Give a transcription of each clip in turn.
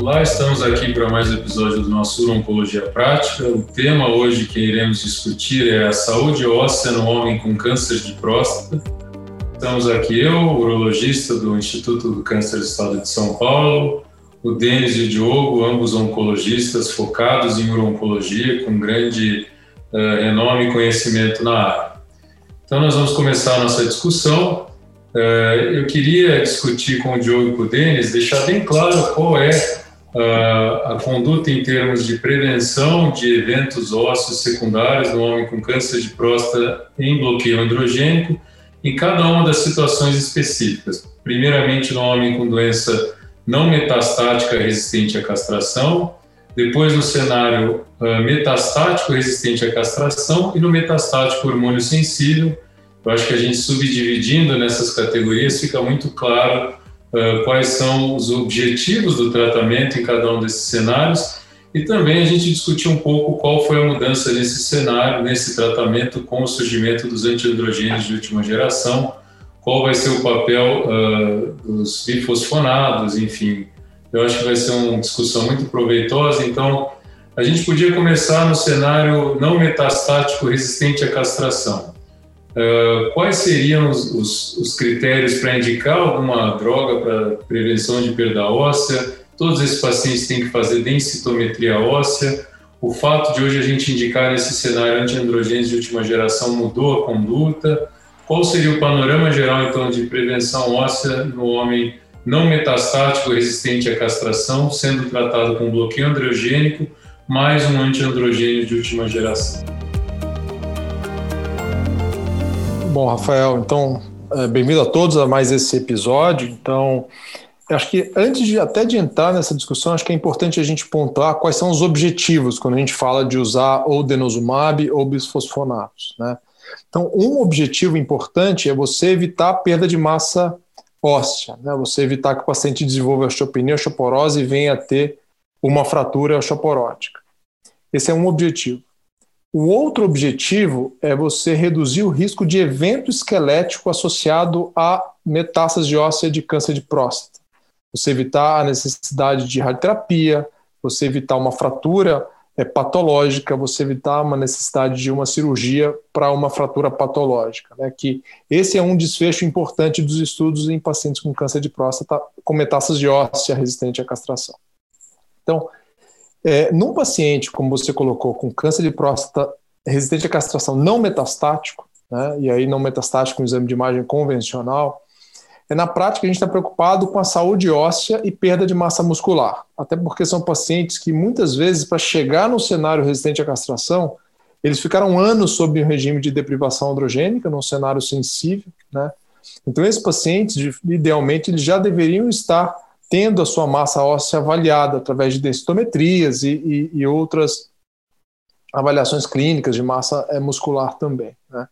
Olá, estamos aqui para mais um episódio do nosso Oncologia Prática. O tema hoje que iremos discutir é a saúde óssea no homem com câncer de próstata. Estamos aqui eu, urologista do Instituto do Câncer do Estado de São Paulo, o Denis e o Diogo, ambos oncologistas focados em urologia, com grande uh, renome e conhecimento na área. Então, nós vamos começar a nossa discussão. Uh, eu queria discutir com o Diogo e com o Denis, deixar bem claro qual é uh, a conduta em termos de prevenção de eventos ósseos secundários no homem com câncer de próstata em bloqueio androgênico, em cada uma das situações específicas. Primeiramente, no homem com doença não metastática resistente à castração, depois no cenário uh, metastático resistente à castração e no metastático hormônio sensível. Eu acho que a gente subdividindo nessas categorias fica muito claro uh, quais são os objetivos do tratamento em cada um desses cenários e também a gente discutir um pouco qual foi a mudança nesse cenário, nesse tratamento com o surgimento dos antiandrogênios de última geração, qual vai ser o papel uh, dos bifosfonados, enfim. Eu acho que vai ser uma discussão muito proveitosa. Então, a gente podia começar no cenário não metastático resistente à castração. Uh, quais seriam os, os, os critérios para indicar alguma droga para prevenção de perda óssea? Todos esses pacientes têm que fazer densitometria óssea. O fato de hoje a gente indicar nesse cenário antiandrogênios de última geração mudou a conduta. Qual seria o panorama geral, então, de prevenção óssea no homem não metastático resistente à castração, sendo tratado com bloqueio androgênico mais um antiandrogênio de última geração? Bom, Rafael, então, é, bem-vindo a todos a mais esse episódio. Então, acho que antes de até de entrar nessa discussão, acho que é importante a gente pontuar quais são os objetivos quando a gente fala de usar ou denosumab ou bisfosfonatos, né? Então, um objetivo importante é você evitar a perda de massa óssea, né? você evitar que o paciente desenvolva osteopenia, osteoporose e venha a ter uma fratura osteoporótica. Esse é um objetivo. O outro objetivo é você reduzir o risco de evento esquelético associado a metástase óssea de câncer de próstata. Você evitar a necessidade de radioterapia, você evitar uma fratura é, patológica, você evitar uma necessidade de uma cirurgia para uma fratura patológica. Né? Que esse é um desfecho importante dos estudos em pacientes com câncer de próstata com metástase óssea resistente à castração. Então, é, num paciente, como você colocou, com câncer de próstata resistente à castração não metastático, né, e aí não metastático com exame de imagem convencional, é na prática a gente está preocupado com a saúde óssea e perda de massa muscular. Até porque são pacientes que muitas vezes, para chegar no cenário resistente à castração, eles ficaram anos sob um regime de deprivação androgênica, num cenário sensível. Né? Então, esses pacientes, idealmente, eles já deveriam estar tendo a sua massa óssea avaliada através de densitometrias e, e, e outras avaliações clínicas de massa eh, muscular também. Né?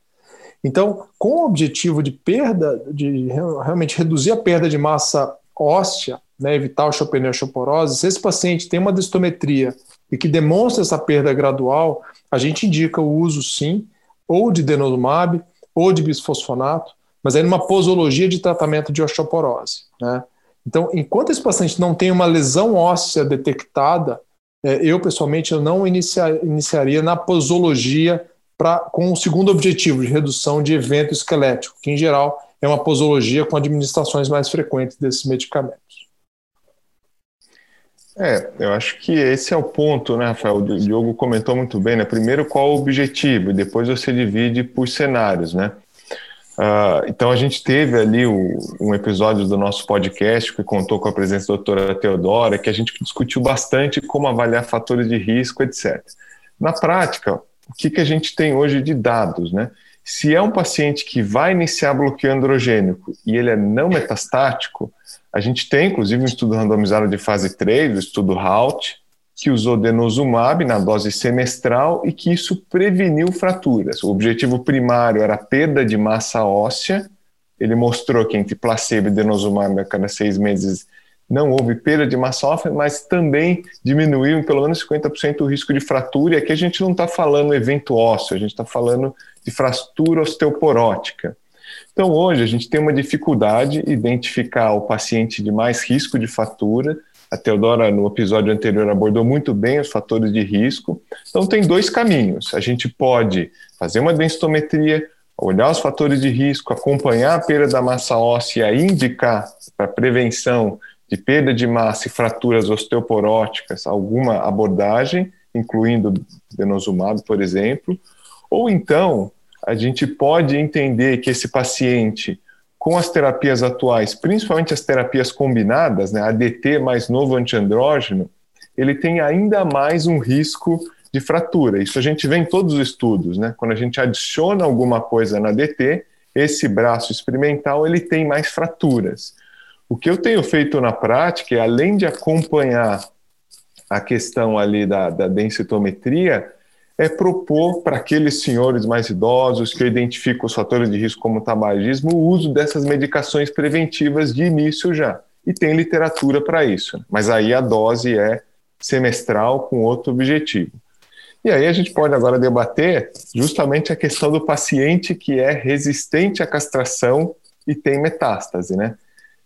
Então, com o objetivo de perda, de realmente reduzir a perda de massa óssea, né, evitar osteopenia osteoporose, se esse paciente tem uma distometria e que demonstra essa perda gradual, a gente indica o uso, sim, ou de denosumab ou de bisfosfonato, mas aí numa posologia de tratamento de osteoporose. Né? Então, enquanto esse paciente não tem uma lesão óssea detectada, é, eu pessoalmente eu não inicia, iniciaria na posologia pra, com o segundo objetivo, de redução de evento esquelético, que em geral é uma posologia com administrações mais frequentes desses medicamentos. É, eu acho que esse é o ponto, né, Rafael? O Diogo comentou muito bem, né? Primeiro, qual o objetivo, e depois você divide por cenários, né? Uh, então, a gente teve ali o, um episódio do nosso podcast que contou com a presença da doutora Teodora, que a gente discutiu bastante como avaliar fatores de risco, etc. Na prática, o que, que a gente tem hoje de dados, né? Se é um paciente que vai iniciar bloqueio androgênico e ele é não metastático, a gente tem, inclusive, um estudo randomizado de fase 3, o estudo HALT, que usou denosumab na dose semestral e que isso preveniu fraturas. O objetivo primário era perda de massa óssea. Ele mostrou que entre placebo e denosumab a cada seis meses não houve perda de massa óssea, mas também diminuiu em pelo menos 50% o risco de fratura. E aqui a gente não está falando evento ósseo, a gente está falando de fratura osteoporótica. Então, hoje, a gente tem uma dificuldade em identificar o paciente de mais risco de fratura A Teodora, no episódio anterior, abordou muito bem os fatores de risco. Então, tem dois caminhos. A gente pode fazer uma densitometria, olhar os fatores de risco, acompanhar a perda da massa óssea e indicar para prevenção de perda de massa e fraturas osteoporóticas alguma abordagem, incluindo denosumab, por exemplo. Ou então, a gente pode entender que esse paciente com as terapias atuais, principalmente as terapias combinadas, né, ADT mais novo antiandrógeno, ele tem ainda mais um risco de fratura. Isso a gente vê em todos os estudos, né? Quando a gente adiciona alguma coisa na ADT, esse braço experimental ele tem mais fraturas. O que eu tenho feito na prática é, além de acompanhar a questão ali da, da densitometria, é propor para aqueles senhores mais idosos que identificam os fatores de risco como tabagismo o uso dessas medicações preventivas de início já. E tem literatura para isso. Mas aí a dose é semestral com outro objetivo. E aí a gente pode agora debater justamente a questão do paciente que é resistente à castração e tem metástase, né?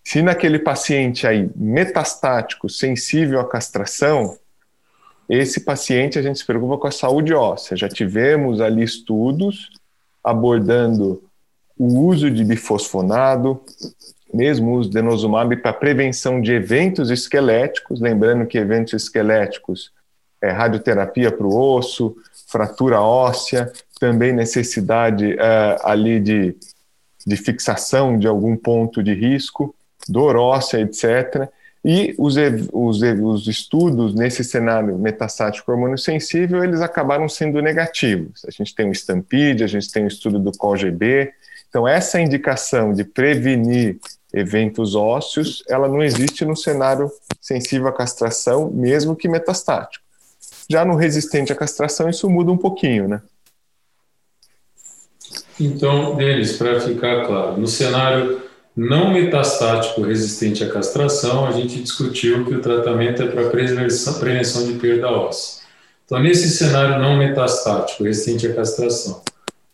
Se naquele paciente aí metastático, sensível à castração, esse paciente a gente se preocupa com a saúde óssea. Já tivemos ali estudos abordando o uso de bifosfonado, mesmo o uso de denosumab para prevenção de eventos esqueléticos, lembrando que eventos esqueléticos é radioterapia para o osso, fratura óssea, também necessidade é, ali de, de fixação de algum ponto de risco, dor óssea, etc. E os, os, os estudos nesse cenário metastático hormônio sensível, eles acabaram sendo negativos. A gente tem o Stampede, a gente tem o estudo do COGB. Então, essa indicação de prevenir eventos ósseos, ela não existe no cenário sensível à castração, mesmo que metastático. Já no resistente à castração, isso muda um pouquinho, né? Então, Denis, para ficar claro, no cenário não metastático resistente à castração, a gente discutiu que o tratamento é para prevenção de perda óssea. Então, nesse cenário não metastático resistente à castração,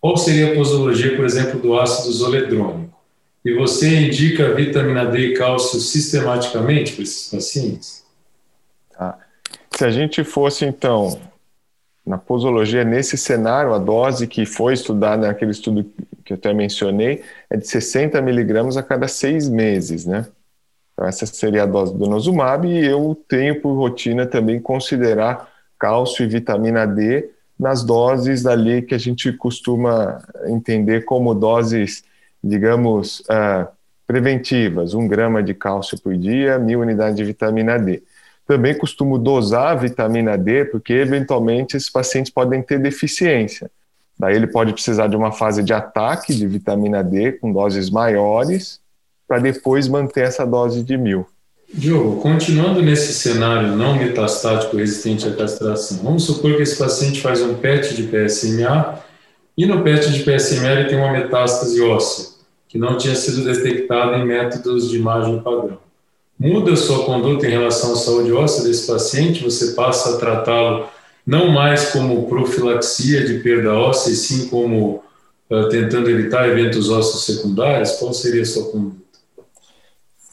qual seria a posologia, por exemplo, do ácido zoledrônico? E você indica vitamina D e cálcio sistematicamente para esses pacientes? Tá. Se a gente fosse, então, na posologia, nesse cenário, a dose que foi estudada naquele estudo que eu até mencionei é de 60 miligramas a cada seis meses, né? Então, essa seria a dose do nosumab e eu tenho por rotina também considerar cálcio e vitamina D nas doses ali que a gente costuma entender como doses, digamos, uh, preventivas, um grama de cálcio por dia, mil unidades de vitamina D. Também costumo dosar a vitamina D, porque eventualmente esses pacientes podem ter deficiência. Daí ele pode precisar de uma fase de ataque de vitamina D com doses maiores, para depois manter essa dose de mil. Diogo, continuando nesse cenário não metastático resistente à castração, vamos supor que esse paciente faz um PET de PSMA e no PET de PSMA ele tem uma metástase óssea, que não tinha sido detectada em métodos de imagem padrão muda a sua conduta em relação à saúde óssea desse paciente, você passa a tratá-lo não mais como profilaxia de perda óssea, e sim como uh, tentando evitar eventos ósseos secundários? Qual seria a sua conduta?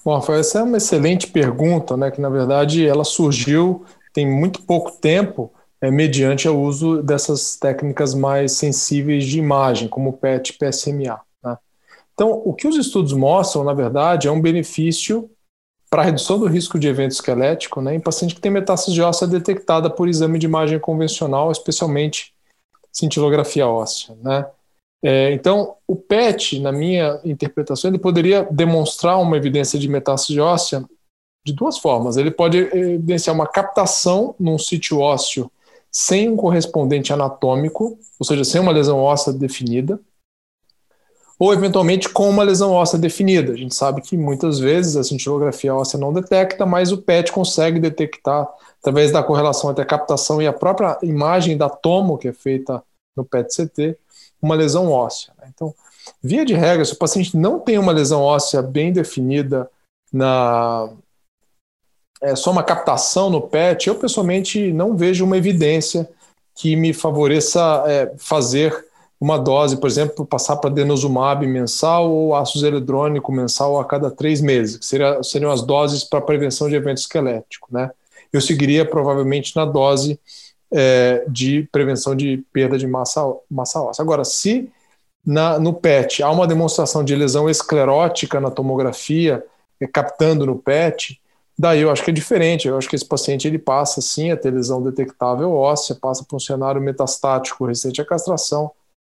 Bom, Rafael, essa é uma excelente pergunta, né, que na verdade ela surgiu tem muito pouco tempo é, mediante o uso dessas técnicas mais sensíveis de imagem, como o PET e PSMA. Né? Então, o que os estudos mostram, na verdade, é um benefício para redução do risco de evento esquelético né, em paciente que tem metástase óssea detectada por exame de imagem convencional, especialmente cintilografia óssea. Né? É, então, o PET, na minha interpretação, ele poderia demonstrar uma evidência de metástase óssea de duas formas. Ele pode evidenciar uma captação num sítio ósseo sem um correspondente anatômico, ou seja, sem uma lesão óssea definida, ou eventualmente com uma lesão óssea definida. A gente sabe que muitas vezes a cintilografia óssea não detecta, mas o PET consegue detectar através da correlação entre a captação e a própria imagem da tomo que é feita no PET-CT, uma lesão óssea. Né? Então, via de regra, se o paciente não tem uma lesão óssea bem definida na é só uma captação no PET, eu pessoalmente não vejo uma evidência que me favoreça é, fazer uma dose, por exemplo, passar para denosumab mensal ou ácido eletrônico mensal a cada três meses, que seria, seriam as doses para prevenção de evento esquelético. Né? Eu seguiria provavelmente na dose é, de prevenção de perda de massa, massa óssea. Agora, se na, no PET há uma demonstração de lesão esclerótica na tomografia, é, captando no PET, daí eu acho que é diferente. Eu acho que esse paciente ele passa sim a ter lesão detectável óssea, passa para um cenário metastático resistente à castração,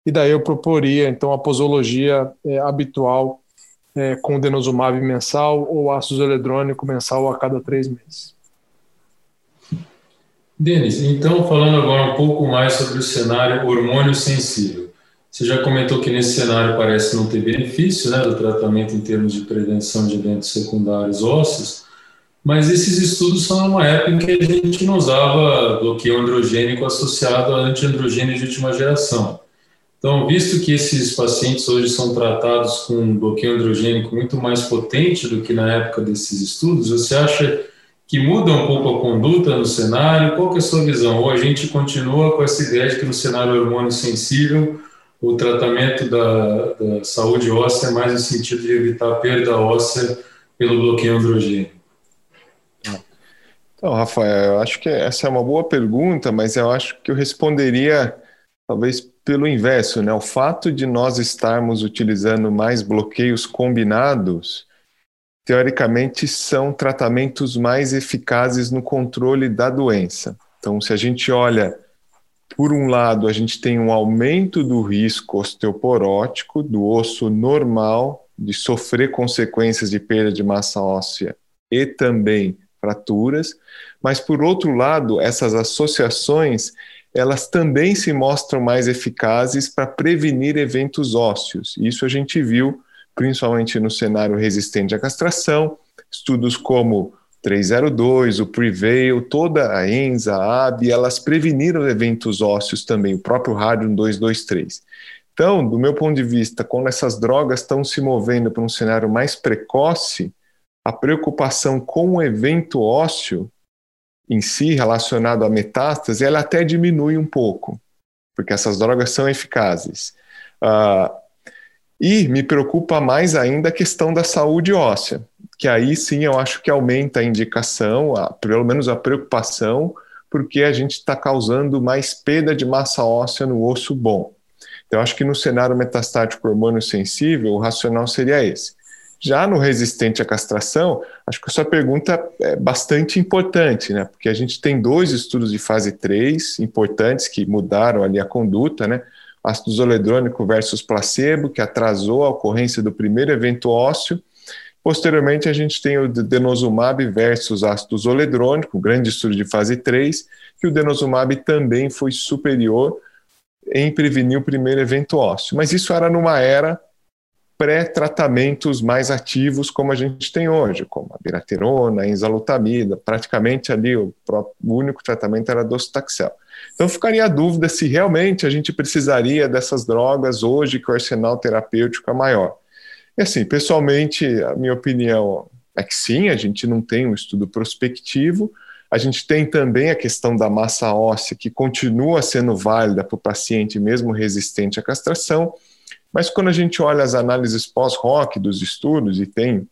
e daí eu proporia então a posologia é, habitual é, com denosumab mensal ou ácido eletrônico mensal a cada três meses. Denis, então falando agora um pouco mais sobre o cenário hormônio sensível. Você já comentou que nesse cenário parece não ter benefício né, do tratamento em termos de prevenção de eventos secundários ósseos, mas esses estudos são numa época em que a gente não usava bloqueio androgênico associado a antiandrogênio de última geração. Então, visto que esses pacientes hoje são tratados com um bloqueio androgênico muito mais potente do que na época desses estudos, você acha que muda um pouco a conduta no cenário? Qual é a sua visão? Ou a gente continua com essa ideia de que no cenário hormônio sensível o tratamento da, da saúde óssea é mais no sentido de evitar a perda óssea pelo bloqueio androgênico? Então, Rafael, eu acho que essa é uma boa pergunta, mas eu acho que eu responderia talvez pelo inverso, né? O fato de nós estarmos utilizando mais bloqueios combinados teoricamente, são tratamentos mais eficazes no controle da doença. Então, se a gente olha, por um lado, a gente tem um aumento do risco osteoporótico do osso normal de sofrer consequências de perda de massa óssea e também fraturas, mas por outro lado, essas associações elas também se mostram mais eficazes para prevenir eventos ósseos. Isso a gente viu principalmente no cenário resistente à castração, estudos como 302, o Prevail, toda a ENSA, a AB, elas preveniram eventos ósseos também, o próprio Radium 223. Então, do meu ponto de vista, quando essas drogas estão se movendo para um cenário mais precoce, a preocupação com o evento ósseo em si, relacionado à metástase, ela até diminui um pouco, porque essas drogas são eficazes. Uh, e me preocupa mais ainda a questão da saúde óssea, que aí sim eu acho que aumenta a indicação, a, pelo menos a preocupação, porque a gente está causando mais perda de massa óssea no osso bom. Então, acho que no cenário metastático hormônio sensível, o racional seria esse. Já no resistente à castração, acho que a sua pergunta é bastante importante, né? Porque a gente tem dois estudos de fase 3 importantes que mudaram ali a conduta, né? ácido zoledrônico versus placebo, que atrasou a ocorrência do primeiro evento ósseo. Posteriormente, a gente tem o denosumab versus ácido zoledrônico, grande estudo de fase 3, que o denosumab também foi superior em prevenir o primeiro evento ósseo. Mas isso era numa era pré-tratamentos mais ativos como a gente tem hoje, como a biraterona, a enzalutamida, praticamente ali o, próprio, o único tratamento era docetaxel. Então ficaria a dúvida se realmente a gente precisaria dessas drogas hoje que o arsenal terapêutico é maior. E assim, pessoalmente, a minha opinião é que sim, a gente não tem um estudo prospectivo, a gente tem também a questão da massa óssea, que continua sendo válida para o paciente mesmo resistente à castração, mas quando a gente olha as análises pós-ROC dos estudos, e tem,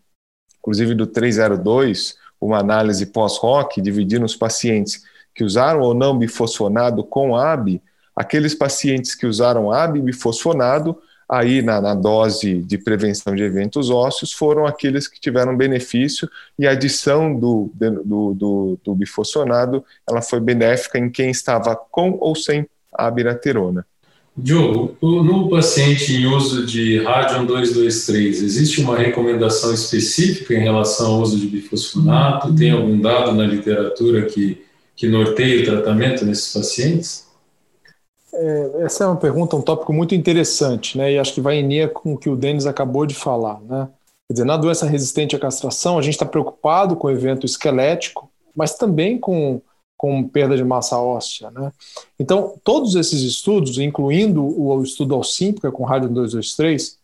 inclusive do 302, uma análise pós-ROC, dividindo os pacientes que usaram ou não bifosfonado com AB, aqueles pacientes que usaram AB bifosfonado, aí na, na, dose de prevenção de eventos ósseos, foram aqueles que tiveram benefício e a adição do, do, do, do bifosfonado ela foi benéfica em quem estava com ou sem abiraterona. Diogo, no paciente em uso de Radium 223, existe uma recomendação específica em relação ao uso de bifosfonato? Tem algum dado na literatura que que norteia o tratamento nesses pacientes? É, essa é uma pergunta, um tópico muito interessante, né? E acho que vai em linha com o que o Denis acabou de falar, né? Quer dizer, na doença resistente à castração, a gente está preocupado com o evento esquelético, mas também com, com perda de massa óssea, né? Então, todos esses estudos, incluindo o estudo Alcímpica com rádio 223,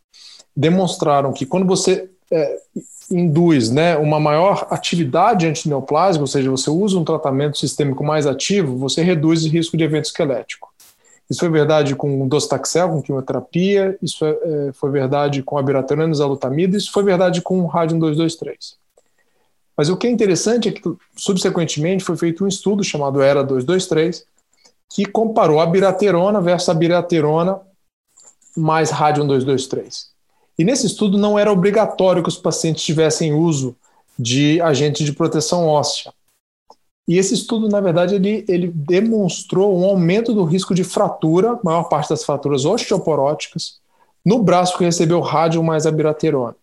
demonstraram que quando você é, induz né, uma maior atividade antineoplásica, ou seja, você usa um tratamento sistêmico mais ativo, você reduz o risco de evento esquelético. Isso foi verdade com docetaxel, com quimioterapia, isso é, é, foi verdade com abiraterona zalutamida, isso foi verdade com rádio 223. Mas o que é interessante é que, subsequentemente, foi feito um estudo chamado ERA 223, que comparou a abiraterona versus a abiraterona mais rádio 223. E nesse estudo não era obrigatório que os pacientes tivessem uso de agentes de proteção óssea. E esse estudo, na verdade, ele, ele demonstrou um aumento do risco de fratura, maior parte das fraturas osteoporóticas, no braço que recebeu rádio mais abiraterona.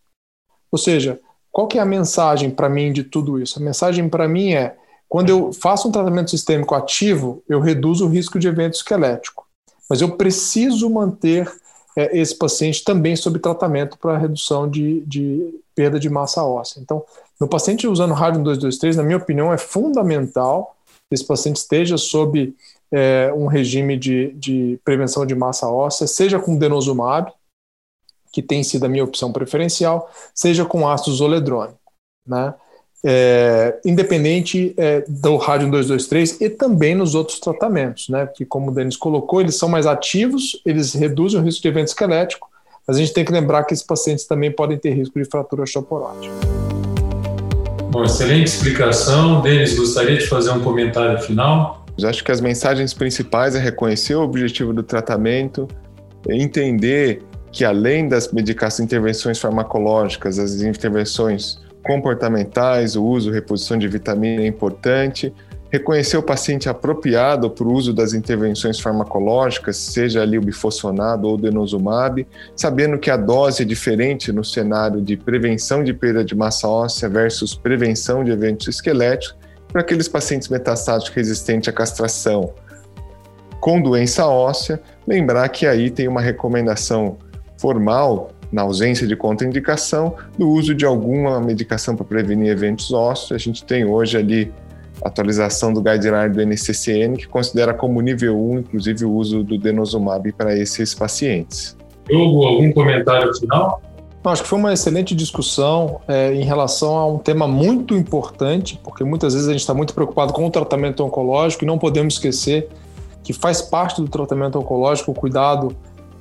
Ou seja, qual que é a mensagem para mim de tudo isso? A mensagem para mim é, quando eu faço um tratamento sistêmico ativo, eu reduzo o risco de evento esquelético. Mas eu preciso manter é, esse paciente também sob tratamento para redução de, de perda de massa óssea. Então, no paciente usando rádio 223, na minha opinião, é fundamental que esse paciente esteja sob é, um regime de, de, prevenção de massa óssea, seja com denosumab, que tem sido a minha opção preferencial, seja com ácido zoledrônico, né? É, independente é, do rádio 223 e também nos outros tratamentos, né? Que como o Denis colocou, eles são mais ativos, eles reduzem o risco de evento esquelético, mas a gente tem que lembrar que esses pacientes também podem ter risco de fratura osteoporótica. Bom, excelente explicação. Denis, gostaria de fazer um comentário final? Eu acho que as mensagens principais é reconhecer o objetivo do tratamento, entender que além das medicações, intervenções farmacológicas, as intervenções comportamentais, o uso, reposição de vitamina é importante, reconhecer o paciente apropriado para o uso das intervenções farmacológicas, seja ali o bifosfonado ou o denosumab, sabendo que a dose é diferente no cenário de prevenção de perda de massa óssea versus prevenção de eventos esqueléticos, para aqueles pacientes metastáticos resistentes à castração com doença óssea, lembrar que aí tem uma recomendação formal, na ausência de contraindicação, do uso de alguma medicação para prevenir eventos ósseos. A gente tem hoje ali atualização do guideline do NCCN, que considera como nível 1, inclusive, o uso do denosumab para esses pacientes. Hugo, algum comentário final? acho que foi uma excelente discussão é, em relação a um tema muito importante, porque muitas vezes a gente está muito preocupado com o tratamento oncológico e não podemos esquecer que faz parte do tratamento oncológico o cuidado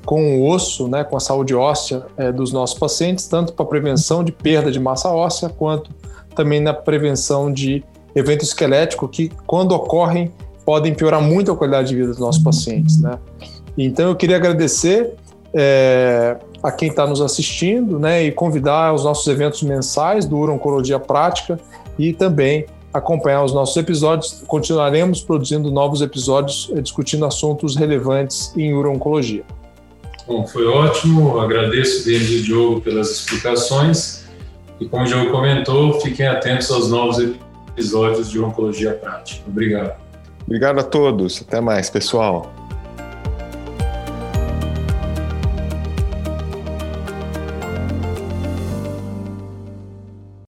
com o osso, né, com a saúde óssea é, dos nossos pacientes, tanto para prevenção de perda de massa óssea, quanto também na prevenção de evento esquelético que, quando ocorrem, podem piorar muito a qualidade de vida dos nossos pacientes. Né? Então, eu queria agradecer é, a quem está nos assistindo né, e convidar aos nossos eventos mensais do Urologia Prática e também acompanhar os nossos episódios. Continuaremos produzindo novos episódios é, discutindo assuntos relevantes em urologia. Bom, foi ótimo. Agradeço, Denis e Diogo, pelas explicações. E como o Diogo comentou, fiquem atentos aos novos episódios de Oncologia Prática. Obrigado. Obrigado a todos. Até mais, pessoal.